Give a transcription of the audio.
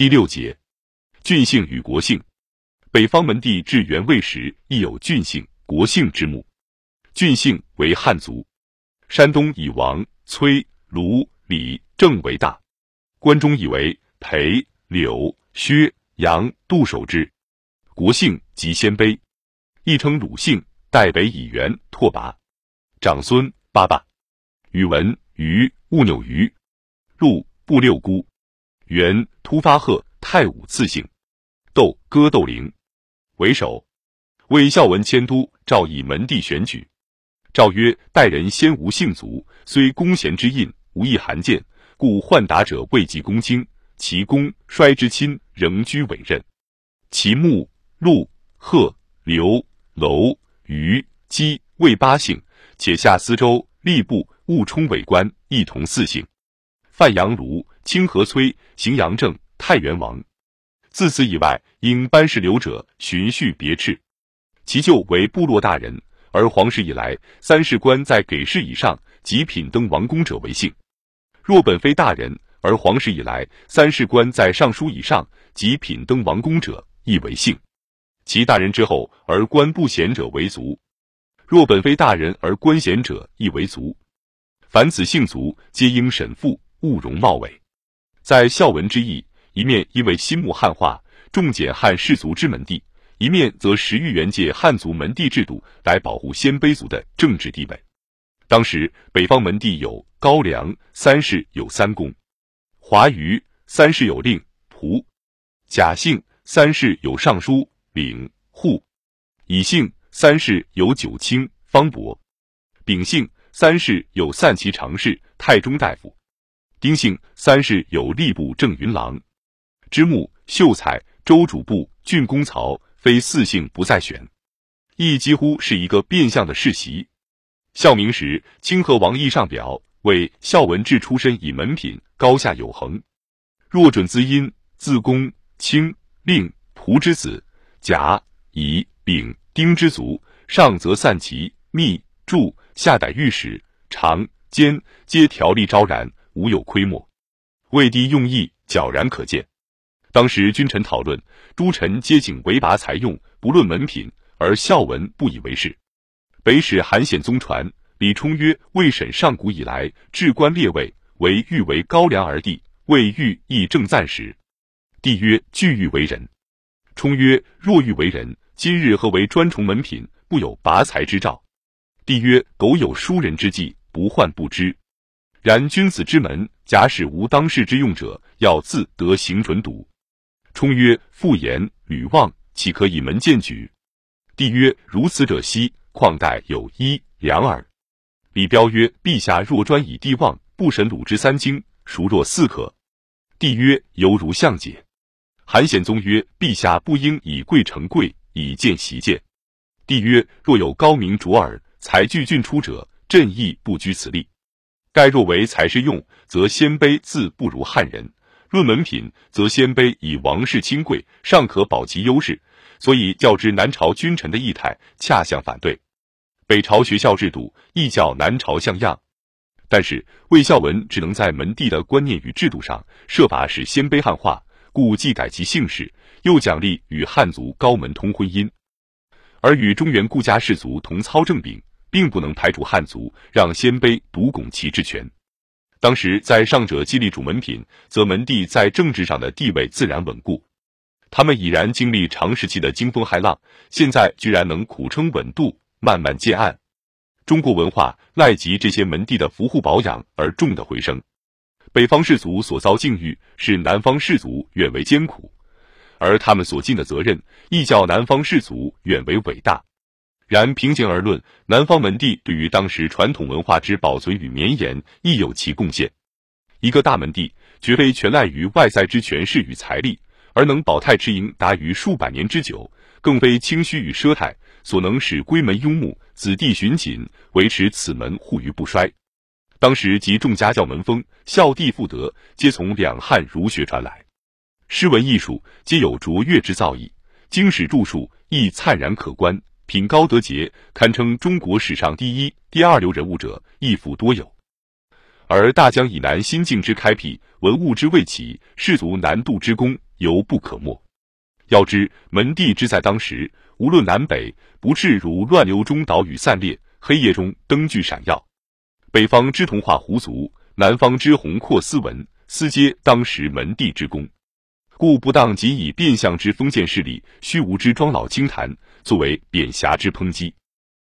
第六节，郡姓与国姓。北方门第至元魏时，亦有郡姓、国姓之墓。郡姓为汉族，山东以王、崔、卢、李、郑为大，关中以为裴、柳、薛、杨、杜守之。国姓即鲜卑，亦称鲁姓，代北以元、拓跋。长孙八爸，宇文于兀扭于，陆布六姑，元突发贺太武赐姓，窦戈窦陵。为首，为孝文迁都，诏以门第选举。诏曰：代人先无姓族，虽公贤之印，无一罕见，故宦达者未及公卿，其公衰之亲仍居委任。其穆、陆、贺、刘、楼、虞、姬魏八姓，且下司州、吏部、务充委官一同四姓。范阳卢、清河崔、荥阳郑、太原王。自此以外，因班氏留者，循序别斥。其舅为部落大人，而皇室以来，三世官在给事以上即品登王公者为姓；若本非大人，而皇室以来，三世官在尚书以上即品登王公者亦为姓。其大人之后而官不贤者为族；若本非大人而官贤者亦为族。凡此姓族，皆应审复，勿容冒伪。在孝文之意。一面因为新穆汉化，重简汉氏族之门第；一面则实欲原借汉族门第制度来保护鲜卑族的政治地位。当时北方门第有高梁三世有三公，华余三世有令仆，贾姓三世有尚书领户，乙姓三世有九卿方伯，丙姓三世有散骑常侍太中大夫，丁姓三世有吏部正云郎。之木秀才周主簿郡公曹非四姓不再选，亦几乎是一个变相的世袭。孝明时，清河王义上表为孝文治出身以门品高下有恒。若准资阴自公卿令仆之子甲乙丙丁之族，上则散骑密著，下逮御史长监，皆条例昭然，无有亏没。魏帝用意皎然可见。当时君臣讨论，诸臣皆请为拔才用，不论门品，而孝文不以为是。北史韩显宗传，李冲曰：魏审上古以来，至官列位，唯欲为高粱而帝。魏欲亦正赞时，帝曰：具欲为人。冲曰：若欲为人，今日何为专崇门品，不有拔才之兆？帝曰：苟有疏人之计，不患不知。然君子之门，假使无当世之用者，要自得行准笃。冲曰：“复言吕望，岂可以门见举？”帝曰：“如此者希，况待有一两耳。”李彪曰：“陛下若专以帝望，不审鲁之三经，孰若似可？”帝曰：“犹如相解。”韩显宗曰：“陛下不应以贵成贵，以见习见。”帝曰：“若有高明卓尔，才具俊出者，朕亦不居此例。盖若为才是用，则鲜卑自不如汉人。”论门品，则鲜卑以王室亲贵，尚可保其优势，所以较之南朝君臣的意态，恰相反对。北朝学校制度亦较南朝像样，但是魏孝文只能在门第的观念与制度上设法使鲜卑汉化，故既改其姓氏，又奖励与汉族高门通婚姻，而与中原顾家氏族同操正柄，并不能排除汉族，让鲜卑独拱其治权。当时在上者激励主门品，则门第在政治上的地位自然稳固。他们已然经历长时期的惊风骇浪，现在居然能苦撑稳度，慢慢渐暗。中国文化赖及这些门第的扶护保养而重的回升。北方士族所遭境遇，是南方士族远为艰苦，而他们所尽的责任，亦较南方士族远为伟大。然平心而论，南方门第对于当时传统文化之保存与绵延，亦有其贡献。一个大门第，绝非全赖于外在之权势与财力，而能保泰持盈达于数百年之久，更非清虚与奢泰所能使闺门拥目，子弟循谨，维持此门护于不衰。当时即众家教门风，孝弟妇德，皆从两汉儒学传来，诗文艺术皆有卓越之造诣，经史著述亦灿然可观。品高德节，堪称中国史上第一、第二流人物者，亦复多有。而大江以南新境之开辟，文物之未起，士族南渡之功，犹不可没。要知门第之在当时，无论南北，不至如乱流中岛屿散裂，黑夜中灯具闪耀。北方之同化胡族，南方之宏阔斯文，斯皆当时门第之功。故不当仅以变相之封建势力、虚无之庄老清谈，作为贬狭之抨击。